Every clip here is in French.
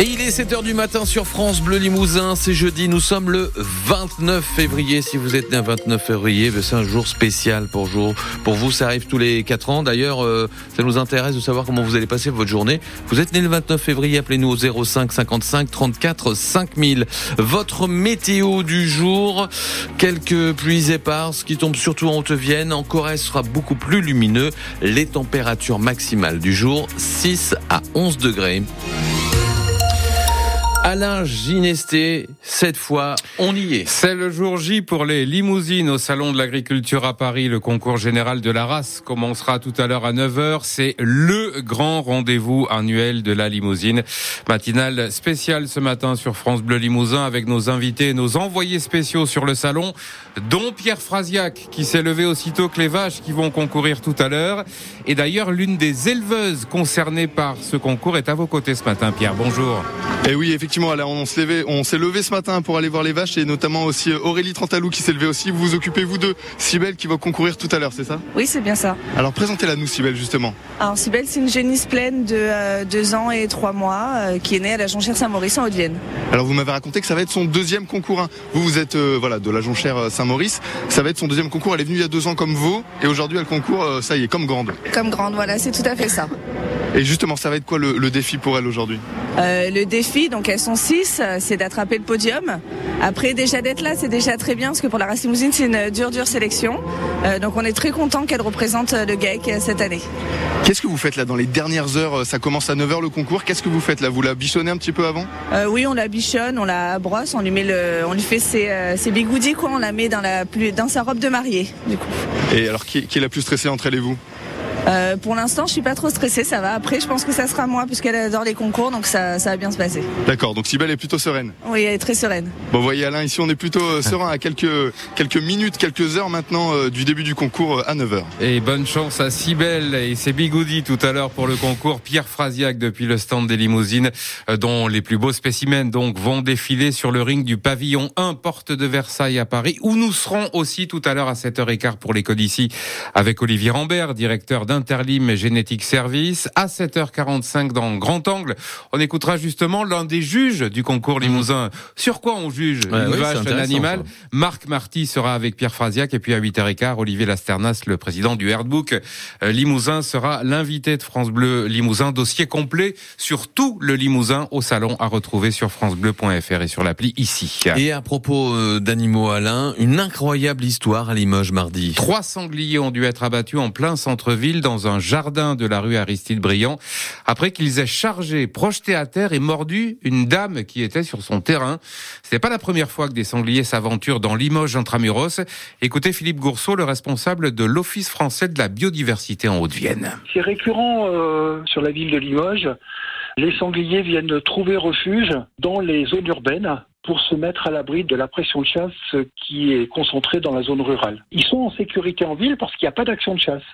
Et il est 7h du matin sur France Bleu Limousin, c'est jeudi, nous sommes le 29 février. Si vous êtes né un 29 février, ben, c'est un jour spécial pour vous, ça arrive tous les 4 ans. D'ailleurs, euh, ça nous intéresse de savoir comment vous allez passer votre journée. Vous êtes né le 29 février, appelez-nous au 05 55 34 5000. Votre météo du jour, quelques pluies éparses qui tombent surtout en Haute-Vienne. En Corrèze sera beaucoup plus lumineux. Les températures maximales du jour, 6 à 11 degrés. Alain Ginesté, cette fois, on y est. C'est le jour J pour les limousines au Salon de l'Agriculture à Paris. Le concours général de la race commencera tout à l'heure à 9h. C'est le grand rendez-vous annuel de la limousine. Matinale spéciale ce matin sur France Bleu Limousin avec nos invités, nos envoyés spéciaux sur le salon, dont Pierre Frasiac qui s'est levé aussitôt que les vaches qui vont concourir tout à l'heure. Et d'ailleurs, l'une des éleveuses concernées par ce concours est à vos côtés ce matin. Pierre, bonjour. Et oui, effectivement, on s'est levé, on s'est levé ce matin pour aller voir les vaches et notamment aussi Aurélie Trantalou qui s'est levée aussi. Vous vous occupez vous de Cybelle qui va concourir tout à l'heure, c'est ça? Oui, c'est bien ça. Alors présentez-la nous Cybelle justement. Alors Cybelle, c'est une génisse pleine de 2 ans et 3 mois euh, qui est née à la Jonchère Saint-Maurice en Haute-Vienne. Alors vous m'avez raconté que ça va être son deuxième concours. Hein. Vous vous êtes euh, voilà de la Jonchère euh, Saint-Maurice. Ça va être son deuxième concours. Elle est venue il y a deux ans comme vous et aujourd'hui elle concourt. ça y est, comme grande. Comme grande, voilà, c'est tout à fait ça. Et justement, ça va être quoi le, défi pour elle aujourd'hui? Le défi, donc elles sont six, c'est d'attraper le podium. Après, déjà d'être là, c'est déjà très bien parce que pour la race limousine, c'est une dure, dure sélection. Euh, donc on est très content qu'elle représente le GAEC cette année. Qu'est-ce que vous faites là dans les dernières heures Ça commence à 9h le concours. Qu'est-ce que vous faites là? Vous la bichonnez un petit peu avant? Euh, Oui, on la bichonne, on la brosse, on lui met le, on lui fait ses, euh, ses bigoudis quoi. On la met dans la dans sa robe de mariée du coup. Et alors qui, qui est la plus stressée entre elle et vous? Euh, pour l'instant, je suis pas trop stressée, ça va. Après, je pense que ça sera moi, puisqu'elle adore les concours, donc ça, ça va bien se passer. D'accord, donc Sibelle est plutôt sereine. Oui, elle est très sereine. Bon, vous voyez Alain, ici on est plutôt euh, serein à quelques, quelques minutes, quelques heures maintenant euh, du début du concours à 9h. Et bonne chance à Sibelle et ses bigoudis tout à l'heure pour le concours. Pierre Frasiac depuis le stand des limousines, dont les plus beaux spécimens donc vont défiler sur le ring du pavillon 1 porte de Versailles à Paris, où nous serons aussi tout à l'heure à 7h15 pour les codici avec Olivier Rambert, directeur d'Interlim Génétique Service. À 7h45 dans Grand Angle, on écoutera justement l'un des juges du concours mmh. Limousin. Sur quoi on juge? Une vache, un animal Marc Marty sera avec Pierre Frasiac et puis à 8h15, Olivier Lasternas, le président du Herdbook euh, Limousin, sera l'invité de France Bleu Limousin. Dossier complet sur tout le Limousin au salon à retrouver sur francebleu.fr et sur l'appli ici. Et à propos euh, d'animaux Alain, une incroyable histoire à Limoges mardi. Trois sangliers ont dû être abattus en plein centre-ville dans un jardin de la rue Aristide Briand après qu'ils aient chargé, projeté à terre et mordu une dame qui était sur son terrain. Ce n'est pas la première fois que des sangliers s'aventurent dans Limoges intramuros. Écoutez Philippe Gourceau, le responsable de l'Office français de la biodiversité en Haute-Vienne. C'est récurrent euh, sur la ville de Limoges. Les sangliers viennent trouver refuge dans les zones urbaines pour se mettre à l'abri de la pression de chasse qui est concentrée dans la zone rurale. Ils sont en sécurité en ville parce qu'il n'y a pas d'action de chasse.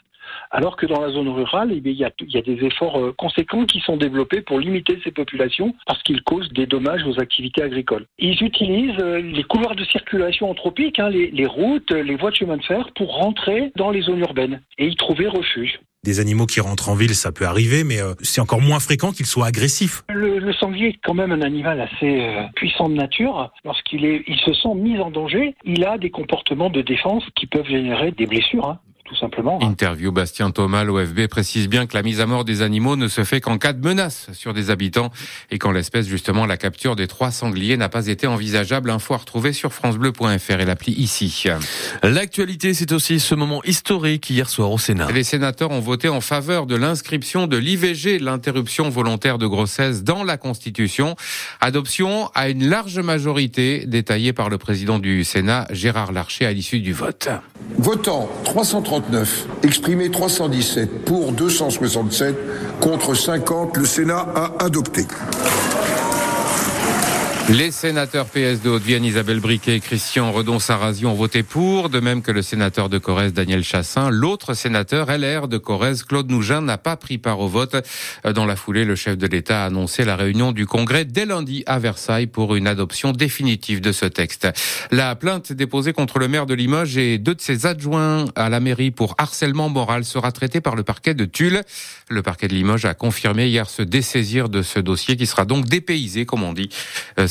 Alors que dans la zone rurale, eh il, y a, des efforts euh, conséquents qui sont développés pour limiter ces populations parce qu'ils causent des dommages aux activités agricoles. Ils utilisent euh, les couloirs de circulation anthropiques, hein, les, routes, les voies de chemin de fer pour rentrer dans les zones urbaines et y trouver refuge des animaux qui rentrent en ville, ça peut arriver, mais euh, c'est encore moins fréquent qu'ils soient agressifs. Le, sanglier est quand même un animal assez puissant de nature. Lorsqu'il il se sent mis en danger, il a des comportements de défense qui peuvent générer des blessures. Hein tout simplement. Interview Bastien Thomas, l'OFB précise bien que la mise à mort des animaux ne se fait qu'en cas de menace sur des habitants et qu'en l'espèce, justement, la capture des trois sangliers n'a pas été envisageable. Info à retrouver sur francebleu.fr et l'appli ici. L'actualité, c'est aussi ce moment historique hier soir au Sénat. Les sénateurs ont voté en faveur de l'inscription de l'IVG, l'interruption volontaire de grossesse, dans la Constitution. Adoption à une large majorité, détaillée par le président du Sénat, Gérard Larcher, à l'issue du vote. Votant 330 exprimé 317 pour 267 contre 50, le Sénat a adopté. Les sénateurs PS de Haute-Vienne, Isabelle Briquet et Christian Redon-Sarrazy ont voté pour, de même que le sénateur de Corrèze, Daniel Chassin. L'autre sénateur, LR de Corrèze, Claude Nougin, n'a pas pris part au vote. Dans la foulée, le chef de l'État a annoncé la réunion du Congrès dès lundi à Versailles pour une adoption définitive de ce texte. La plainte déposée contre le maire de Limoges et deux de ses adjoints à la mairie pour harcèlement moral sera traitée par le parquet de Tulle. Le parquet de Limoges a confirmé hier se dessaisir de ce dossier qui sera donc dépaysé, comme on dit.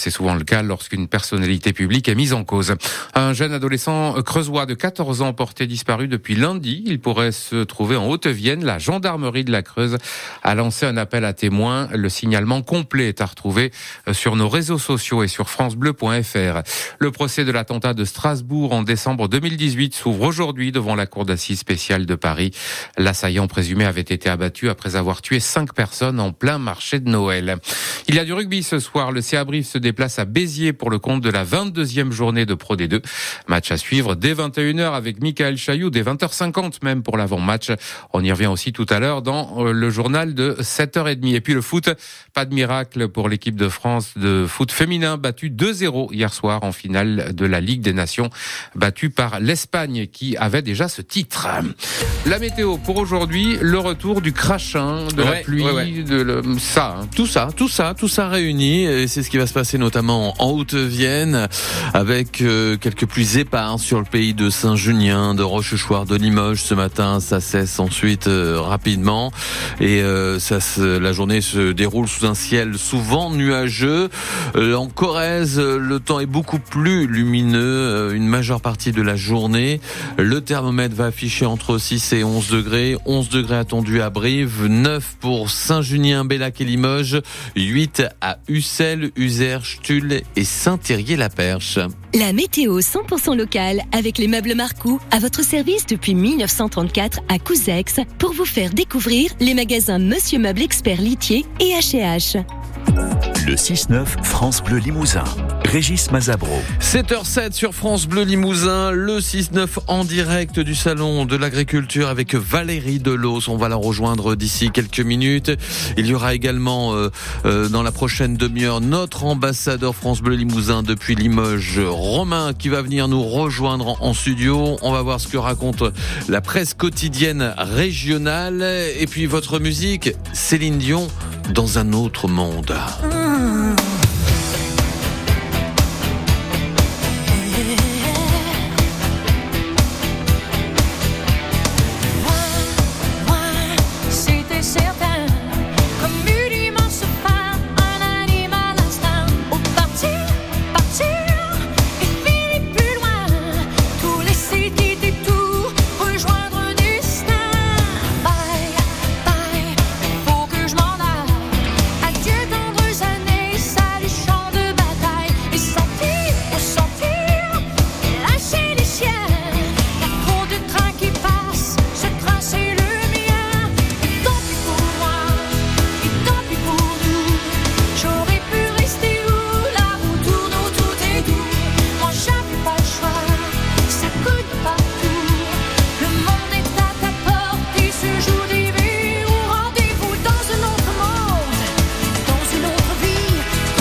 C'est souvent le cas lorsqu'une personnalité publique est mise en cause. Un jeune adolescent creusois de 14 ans porté disparu depuis lundi. Il pourrait se trouver en Haute-Vienne. La gendarmerie de la Creuse a lancé un appel à témoins. Le signalement complet est à retrouver euh, sur nos réseaux sociaux et sur francebleu.fr. Le procès de l'attentat de Strasbourg en décembre 2018 s'ouvre aujourd'hui devant la cour d'assises spéciale de Paris. L'assaillant présumé avait été abattu après avoir tué cinq personnes en plein marché de Noël. Il y a du rugby ce soir. Le CA se place à Béziers pour le compte de la 22e journée de Pro D2. Match à suivre dès 21h avec Michael Chailloux, dès 20h50 même pour l'avant-match. On y revient aussi tout à l'heure dans euh, le journal de 7h30. Et puis le foot, pas de miracle pour l'équipe de France de foot féminin battu 2-0 hier soir en finale de la Ligue des Nations, battue par l'Espagne qui avait déjà ce titre. La météo pour aujourd'hui, le retour du crachin, de la pluie, de le, ça. Hein. Tout ça, tout ça, tout ça réuni. Et c'est ce qui va se passer notamment en Haute-Vienne, avec euh, quelques pluies éparses sur le pays de Saint-Junien, de Rochechouart, de Limoges ce matin. Ça cesse ensuite euh, rapidement et euh, ça, la journée se déroule sous un ciel souvent nuageux. en Corrèze, le temps est beaucoup plus lumineux une majeure partie de la journée. Le thermomètre va afficher entre 6 et 11 degrés. 11 degrés attendus à Brive, 9 pour Saint-Junien, Bellac et Limoges, 8 à Ussel, Userche, Et Saint-Thierry-la-Perche. La météo 100% locale avec les meubles Marcou à votre service depuis 1934 à Couzex pour vous faire découvrir les magasins Monsieur Meuble Expert Litier et H&H. Le 6-9 France Bleu Limousin. Régis Mazabro. 7h07 sur France Bleu Limousin, le 6-9 en direct du Salon de l'Agriculture avec Valérie Delos. On va la rejoindre d'ici quelques minutes. Il y aura également euh, euh, dans la prochaine demi-heure notre ambassadeur France Bleu Limousin depuis Limoges, Romain, qui va venir nous rejoindre en studio. On va voir ce que raconte la presse quotidienne régionale. Et puis votre musique, Céline Dion, dans un autre monde. Mmm.